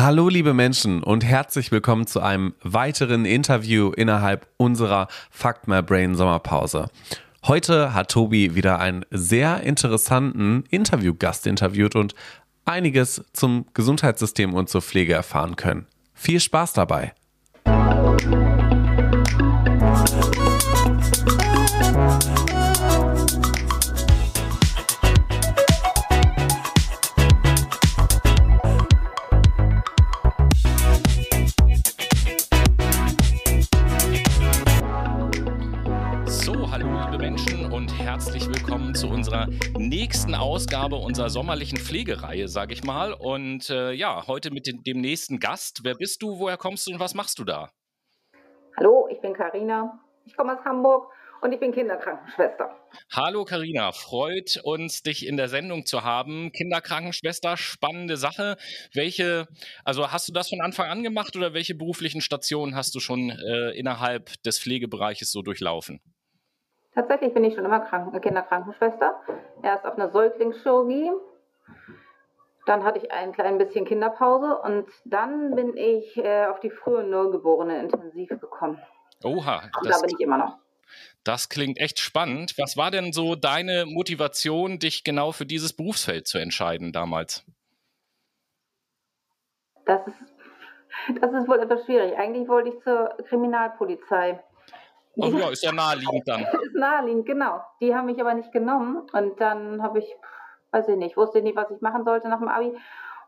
Hallo liebe Menschen und herzlich willkommen zu einem weiteren Interview innerhalb unserer Fuck My Brain Sommerpause. Heute hat Tobi wieder einen sehr interessanten Interviewgast interviewt und einiges zum Gesundheitssystem und zur Pflege erfahren können. Viel Spaß dabei! Nächsten Ausgabe unserer sommerlichen Pflegereihe, sage ich mal. Und äh, ja, heute mit dem, dem nächsten Gast. Wer bist du, woher kommst du und was machst du da? Hallo, ich bin Karina. Ich komme aus Hamburg und ich bin Kinderkrankenschwester. Hallo Karina, freut uns, dich in der Sendung zu haben. Kinderkrankenschwester, spannende Sache. Welche, also hast du das von Anfang an gemacht oder welche beruflichen Stationen hast du schon äh, innerhalb des Pflegebereiches so durchlaufen? Tatsächlich bin ich schon immer Kranken Kinderkrankenschwester. Erst auf einer Säuglingschirurgie. Dann hatte ich ein klein bisschen Kinderpause und dann bin ich äh, auf die frühe Neugeborene intensiv gekommen. Oha. Und da bin ich immer noch. Das klingt echt spannend. Was war denn so deine Motivation, dich genau für dieses Berufsfeld zu entscheiden damals? Das ist, das ist wohl etwas schwierig. Eigentlich wollte ich zur Kriminalpolizei. Oh ja, ist ja naheliegend dann. ist naheliegend, genau. Die haben mich aber nicht genommen und dann habe ich, weiß ich nicht, wusste nicht, was ich machen sollte nach dem Abi.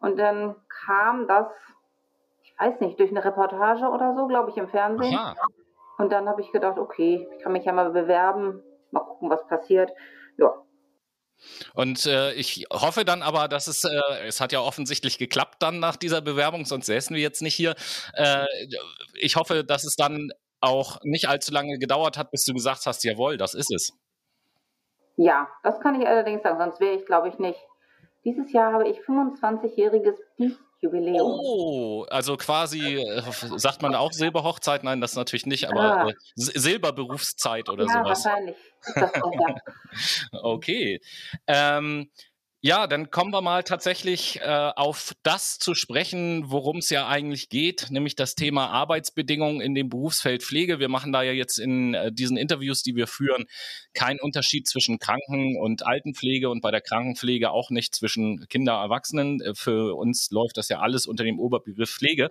Und dann kam das, ich weiß nicht, durch eine Reportage oder so, glaube ich, im Fernsehen. Aha. Und dann habe ich gedacht, okay, ich kann mich ja mal bewerben, mal gucken, was passiert. Ja, und äh, ich hoffe dann aber, dass es, äh, es hat ja offensichtlich geklappt dann nach dieser Bewerbung, sonst säßen wir jetzt nicht hier. Äh, ich hoffe, dass es dann auch nicht allzu lange gedauert hat, bis du gesagt hast, jawohl, das ist es. Ja, das kann ich allerdings sagen, sonst wäre ich, glaube ich, nicht. Dieses Jahr habe ich 25-jähriges Jubiläum. Oh, also quasi, äh, sagt man auch Silberhochzeit? Nein, das natürlich nicht, aber ah. äh, Silberberufszeit oder ja, sowas. Ja, wahrscheinlich. okay. Ähm, ja, dann kommen wir mal tatsächlich äh, auf das zu sprechen, worum es ja eigentlich geht, nämlich das Thema Arbeitsbedingungen in dem Berufsfeld Pflege. Wir machen da ja jetzt in äh, diesen Interviews, die wir führen, keinen Unterschied zwischen Kranken- und Altenpflege und bei der Krankenpflege auch nicht zwischen Kinder, Erwachsenen. Äh, für uns läuft das ja alles unter dem Oberbegriff Pflege.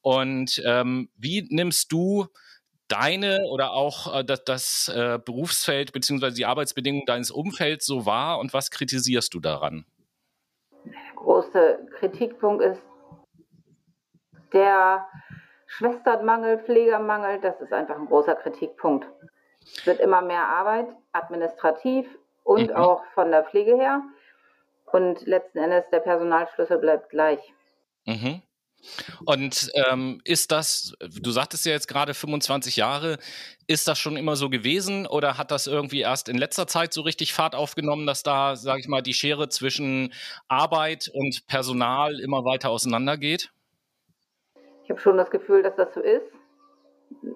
Und ähm, wie nimmst du deine oder auch äh, das, das äh, Berufsfeld bzw. die Arbeitsbedingungen deines Umfelds so wahr und was kritisierst du daran? Der große Kritikpunkt ist der Schwesternmangel, Pflegermangel, das ist einfach ein großer Kritikpunkt. Es wird immer mehr Arbeit, administrativ und mhm. auch von der Pflege her. Und letzten Endes der Personalschlüssel bleibt gleich. Mhm. Und ähm, ist das, du sagtest ja jetzt gerade 25 Jahre, ist das schon immer so gewesen oder hat das irgendwie erst in letzter Zeit so richtig Fahrt aufgenommen, dass da, sage ich mal, die Schere zwischen Arbeit und Personal immer weiter auseinandergeht? Ich habe schon das Gefühl, dass das so ist.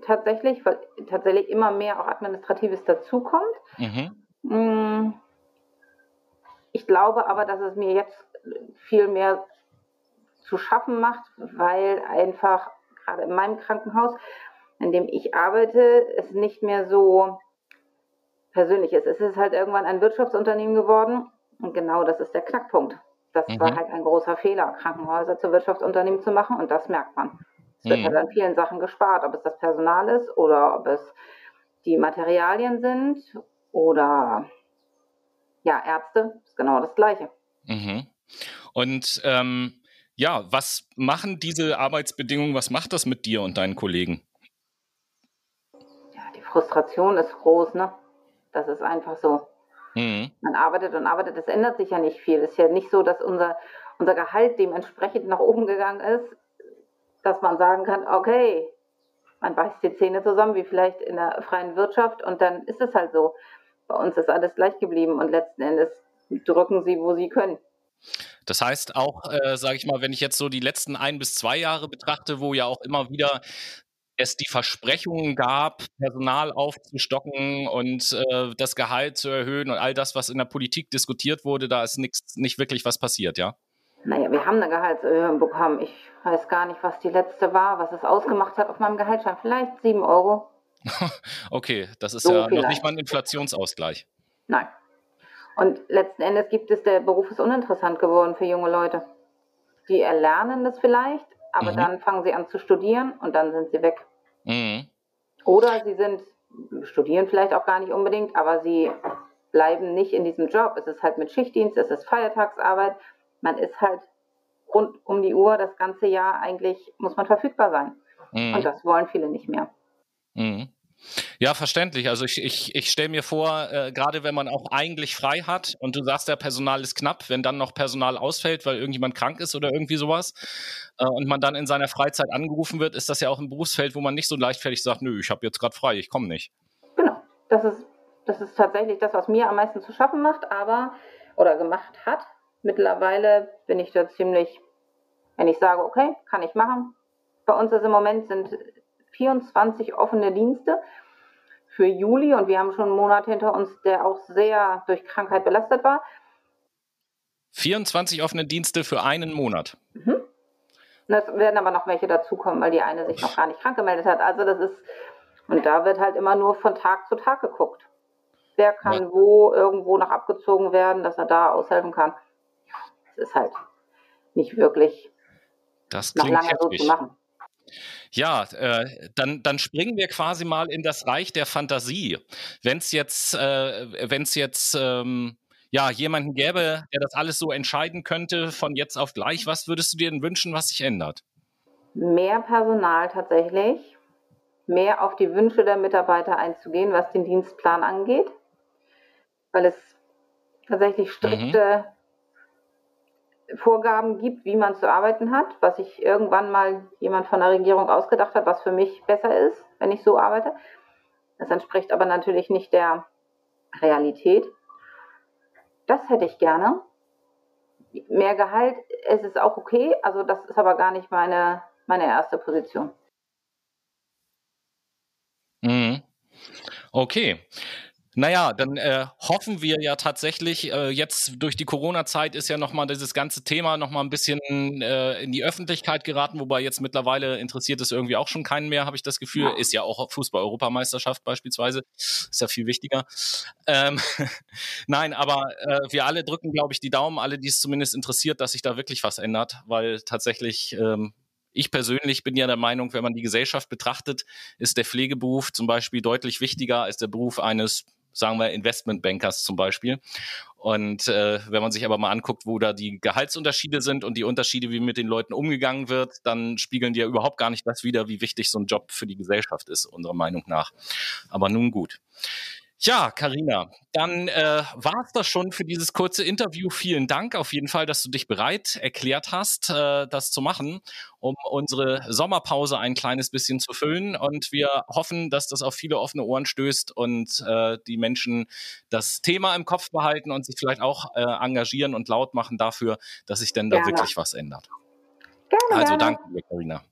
Tatsächlich, weil tatsächlich immer mehr auch Administratives dazukommt. Mhm. Mm. Ich glaube aber, dass es mir jetzt viel mehr zu schaffen macht, weil einfach gerade in meinem Krankenhaus, in dem ich arbeite, es nicht mehr so persönlich ist. Es ist halt irgendwann ein Wirtschaftsunternehmen geworden und genau das ist der Knackpunkt. Das mhm. war halt ein großer Fehler, Krankenhäuser zu Wirtschaftsunternehmen zu machen und das merkt man. Es wird mhm. halt an vielen Sachen gespart, ob es das Personal ist oder ob es die Materialien sind oder ja, Ärzte, ist genau das Gleiche. Mhm. Und ähm, ja, was machen diese Arbeitsbedingungen, was macht das mit dir und deinen Kollegen? Ja, die Frustration ist groß, ne? Das ist einfach so. Mhm. Man arbeitet und arbeitet, es ändert sich ja nicht viel. Es ist ja nicht so, dass unser, unser Gehalt dementsprechend nach oben gegangen ist, dass man sagen kann, okay, man beißt die Zähne zusammen, wie vielleicht in der freien Wirtschaft, und dann ist es halt so. Bei uns ist alles gleich geblieben und letzten Endes drücken sie, wo sie können. Das heißt auch, äh, sage ich mal, wenn ich jetzt so die letzten ein bis zwei Jahre betrachte, wo ja auch immer wieder es die Versprechungen gab, Personal aufzustocken und äh, das Gehalt zu erhöhen und all das, was in der Politik diskutiert wurde, da ist nix, nicht wirklich was passiert, ja? Naja, wir haben eine Gehaltserhöhung bekommen. Ich weiß gar nicht, was die letzte war, was es ausgemacht hat auf meinem Gehaltsschein. Vielleicht sieben Euro. okay, das ist so ja vielleicht. noch nicht mal ein Inflationsausgleich. Nein. Und letzten Endes gibt es, der Beruf ist uninteressant geworden für junge Leute. Die erlernen das vielleicht, aber mhm. dann fangen sie an zu studieren und dann sind sie weg. Mhm. Oder sie sind, studieren vielleicht auch gar nicht unbedingt, aber sie bleiben nicht in diesem Job. Es ist halt mit Schichtdienst, es ist Feiertagsarbeit. Man ist halt rund um die Uhr das ganze Jahr eigentlich, muss man verfügbar sein. Mhm. Und das wollen viele nicht mehr. Mhm. Ja, verständlich. Also ich, ich, ich stelle mir vor, äh, gerade wenn man auch eigentlich frei hat und du sagst, der Personal ist knapp, wenn dann noch Personal ausfällt, weil irgendjemand krank ist oder irgendwie sowas äh, und man dann in seiner Freizeit angerufen wird, ist das ja auch ein Berufsfeld, wo man nicht so leichtfertig sagt, nö, ich habe jetzt gerade frei, ich komme nicht. Genau, das ist, das ist tatsächlich das, was mir am meisten zu schaffen macht, aber oder gemacht hat. Mittlerweile bin ich da ziemlich, wenn ich sage, okay, kann ich machen. Bei uns ist im Moment sind 24 offene Dienste für Juli und wir haben schon einen Monat hinter uns, der auch sehr durch Krankheit belastet war. 24 offene Dienste für einen Monat. Mhm. Es werden aber noch welche dazukommen, weil die eine sich noch gar nicht krank gemeldet hat. Also das ist, und da wird halt immer nur von Tag zu Tag geguckt. Wer kann wo irgendwo noch abgezogen werden, dass er da aushelfen kann. Das ist halt nicht wirklich das noch lange heftig. so zu machen. Ja, äh, dann, dann springen wir quasi mal in das Reich der Fantasie. Wenn es jetzt, äh, wenn's jetzt ähm, ja, jemanden gäbe, der das alles so entscheiden könnte von jetzt auf gleich, was würdest du dir denn wünschen, was sich ändert? Mehr Personal tatsächlich, mehr auf die Wünsche der Mitarbeiter einzugehen, was den Dienstplan angeht, weil es tatsächlich mhm. strikte mhm. Vorgaben gibt, wie man zu arbeiten hat, was sich irgendwann mal jemand von der Regierung ausgedacht hat, was für mich besser ist, wenn ich so arbeite. Das entspricht aber natürlich nicht der Realität. Das hätte ich gerne. Mehr Gehalt, es ist auch okay, also das ist aber gar nicht meine, meine erste Position. Mhm. Okay. Naja, dann äh, hoffen wir ja tatsächlich, äh, jetzt durch die Corona-Zeit ist ja nochmal dieses ganze Thema nochmal ein bisschen äh, in die Öffentlichkeit geraten, wobei jetzt mittlerweile interessiert es irgendwie auch schon keinen mehr, habe ich das Gefühl. Ja. Ist ja auch Fußball-Europameisterschaft beispielsweise, ist ja viel wichtiger. Ähm, Nein, aber äh, wir alle drücken, glaube ich, die Daumen, alle, die es zumindest interessiert, dass sich da wirklich was ändert, weil tatsächlich ähm, ich persönlich bin ja der Meinung, wenn man die Gesellschaft betrachtet, ist der Pflegeberuf zum Beispiel deutlich wichtiger als der Beruf eines sagen wir Investmentbankers zum Beispiel. Und äh, wenn man sich aber mal anguckt, wo da die Gehaltsunterschiede sind und die Unterschiede, wie mit den Leuten umgegangen wird, dann spiegeln die ja überhaupt gar nicht das wider, wie wichtig so ein Job für die Gesellschaft ist, unserer Meinung nach. Aber nun gut. Ja, Karina, dann äh, war es das schon für dieses kurze Interview. Vielen Dank auf jeden Fall, dass du dich bereit erklärt hast, äh, das zu machen, um unsere Sommerpause ein kleines bisschen zu füllen. Und wir hoffen, dass das auf viele offene Ohren stößt und äh, die Menschen das Thema im Kopf behalten und sich vielleicht auch äh, engagieren und laut machen dafür, dass sich denn da gerne. wirklich was ändert. Gerne, also danke dir, Karina.